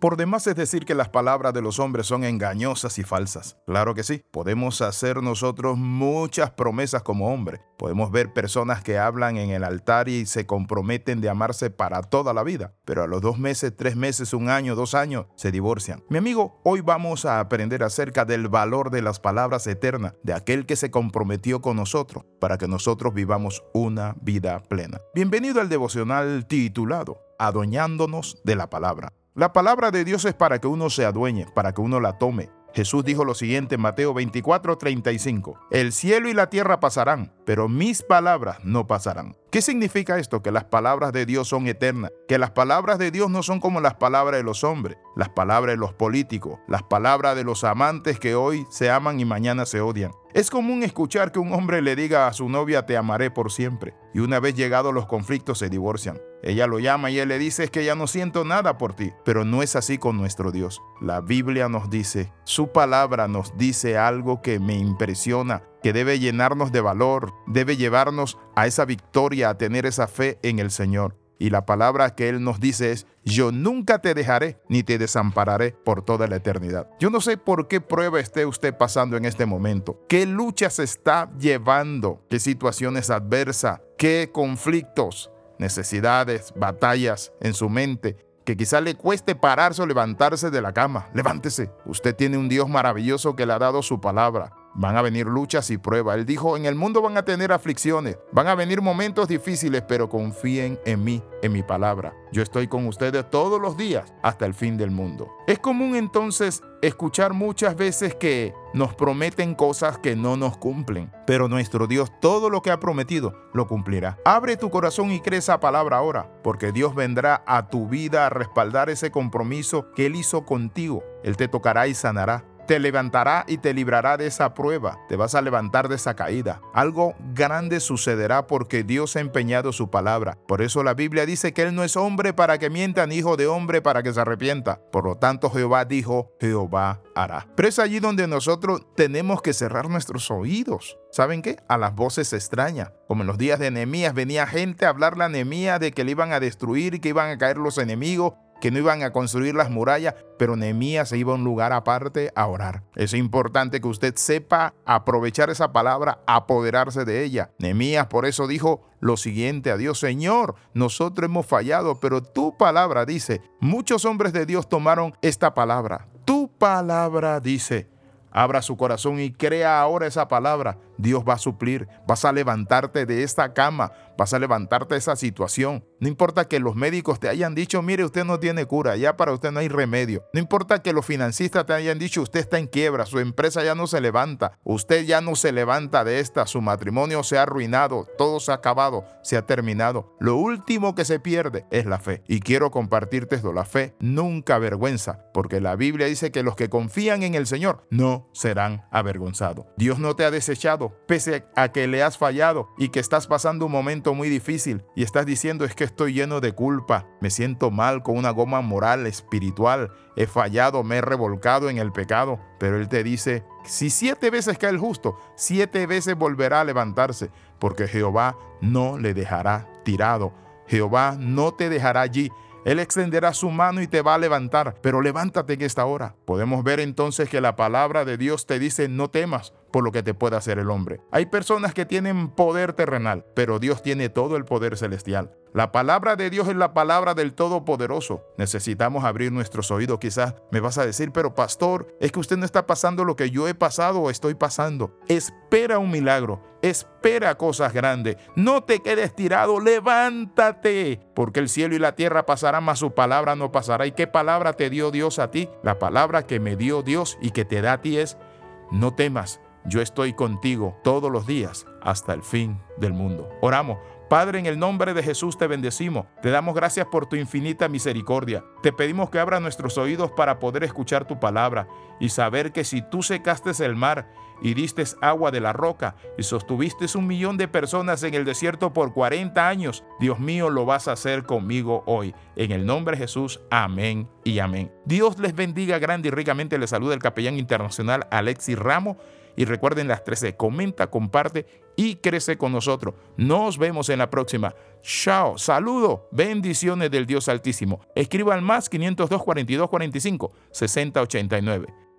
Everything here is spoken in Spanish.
Por demás es decir que las palabras de los hombres son engañosas y falsas. Claro que sí, podemos hacer nosotros muchas promesas como hombre. Podemos ver personas que hablan en el altar y se comprometen de amarse para toda la vida, pero a los dos meses, tres meses, un año, dos años, se divorcian. Mi amigo, hoy vamos a aprender acerca del valor de las palabras eternas de aquel que se comprometió con nosotros para que nosotros vivamos una vida plena. Bienvenido al devocional titulado Adueñándonos de la palabra. La palabra de Dios es para que uno se adueñe, para que uno la tome. Jesús dijo lo siguiente en Mateo 24, 35. El cielo y la tierra pasarán, pero mis palabras no pasarán. ¿Qué significa esto? Que las palabras de Dios son eternas, que las palabras de Dios no son como las palabras de los hombres, las palabras de los políticos, las palabras de los amantes que hoy se aman y mañana se odian. Es común escuchar que un hombre le diga a su novia te amaré por siempre y una vez llegados los conflictos se divorcian. Ella lo llama y él le dice es que ya no siento nada por ti, pero no es así con nuestro Dios. La Biblia nos dice, su palabra nos dice algo que me impresiona, que debe llenarnos de valor, debe llevarnos a esa victoria, a tener esa fe en el Señor. Y la palabra que Él nos dice es, yo nunca te dejaré ni te desampararé por toda la eternidad. Yo no sé por qué prueba esté usted pasando en este momento, qué lucha se está llevando, qué situaciones adversas, qué conflictos, necesidades, batallas en su mente, que quizá le cueste pararse o levantarse de la cama. Levántese. Usted tiene un Dios maravilloso que le ha dado su palabra. Van a venir luchas y pruebas. Él dijo, en el mundo van a tener aflicciones, van a venir momentos difíciles, pero confíen en mí, en mi palabra. Yo estoy con ustedes todos los días hasta el fin del mundo. Es común entonces escuchar muchas veces que nos prometen cosas que no nos cumplen, pero nuestro Dios todo lo que ha prometido lo cumplirá. Abre tu corazón y cree esa palabra ahora, porque Dios vendrá a tu vida a respaldar ese compromiso que Él hizo contigo. Él te tocará y sanará te levantará y te librará de esa prueba, te vas a levantar de esa caída. Algo grande sucederá porque Dios ha empeñado su palabra. Por eso la Biblia dice que Él no es hombre para que mienta, ni hijo de hombre para que se arrepienta. Por lo tanto, Jehová dijo, Jehová hará. Pero es allí donde nosotros tenemos que cerrar nuestros oídos. ¿Saben qué? A las voces extrañas. Como en los días de Nehemías venía gente a hablarle a Nehemías de que le iban a destruir que iban a caer los enemigos que no iban a construir las murallas, pero Nehemías se iba a un lugar aparte a orar. Es importante que usted sepa aprovechar esa palabra, apoderarse de ella. Nehemías por eso dijo lo siguiente a Dios, Señor, nosotros hemos fallado, pero tu palabra dice, muchos hombres de Dios tomaron esta palabra. Tu palabra dice, abra su corazón y crea ahora esa palabra. Dios va a suplir, vas a levantarte de esta cama, vas a levantarte de esa situación. No importa que los médicos te hayan dicho, mire, usted no tiene cura, ya para usted no hay remedio. No importa que los financistas te hayan dicho, usted está en quiebra, su empresa ya no se levanta, usted ya no se levanta de esta, su matrimonio se ha arruinado, todo se ha acabado, se ha terminado. Lo último que se pierde es la fe. Y quiero compartirte esto, la fe nunca avergüenza, porque la Biblia dice que los que confían en el Señor no serán avergonzados. Dios no te ha desechado, pese a que le has fallado y que estás pasando un momento muy difícil y estás diciendo es que estoy lleno de culpa, me siento mal con una goma moral, espiritual, he fallado, me he revolcado en el pecado, pero Él te dice, si siete veces cae el justo, siete veces volverá a levantarse, porque Jehová no le dejará tirado, Jehová no te dejará allí. Él extenderá su mano y te va a levantar, pero levántate en esta hora. Podemos ver entonces que la palabra de Dios te dice no temas, por lo que te puede hacer el hombre. Hay personas que tienen poder terrenal, pero Dios tiene todo el poder celestial. La palabra de Dios es la palabra del Todopoderoso. Necesitamos abrir nuestros oídos. Quizás me vas a decir, pero pastor, es que usted no está pasando lo que yo he pasado o estoy pasando. Espera un milagro, espera cosas grandes. No te quedes tirado, levántate, porque el cielo y la tierra pasarán, mas su palabra no pasará. ¿Y qué palabra te dio Dios a ti? La palabra que me dio Dios y que te da a ti es, no temas yo estoy contigo todos los días hasta el fin del mundo. Oramos. Padre, en el nombre de Jesús te bendecimos. Te damos gracias por tu infinita misericordia. Te pedimos que abra nuestros oídos para poder escuchar tu palabra y saber que si tú secaste el mar y diste agua de la roca y sostuviste un millón de personas en el desierto por 40 años, Dios mío, lo vas a hacer conmigo hoy. En el nombre de Jesús, amén y amén. Dios les bendiga grande y ricamente. Les saluda el capellán internacional Alexis Ramos Y recuerden las 13, comenta, comparte y crece con nosotros. Nos vemos en la próxima. Chao, saludo, bendiciones del Dios Altísimo. Escriba al más 502 42 45 60 89.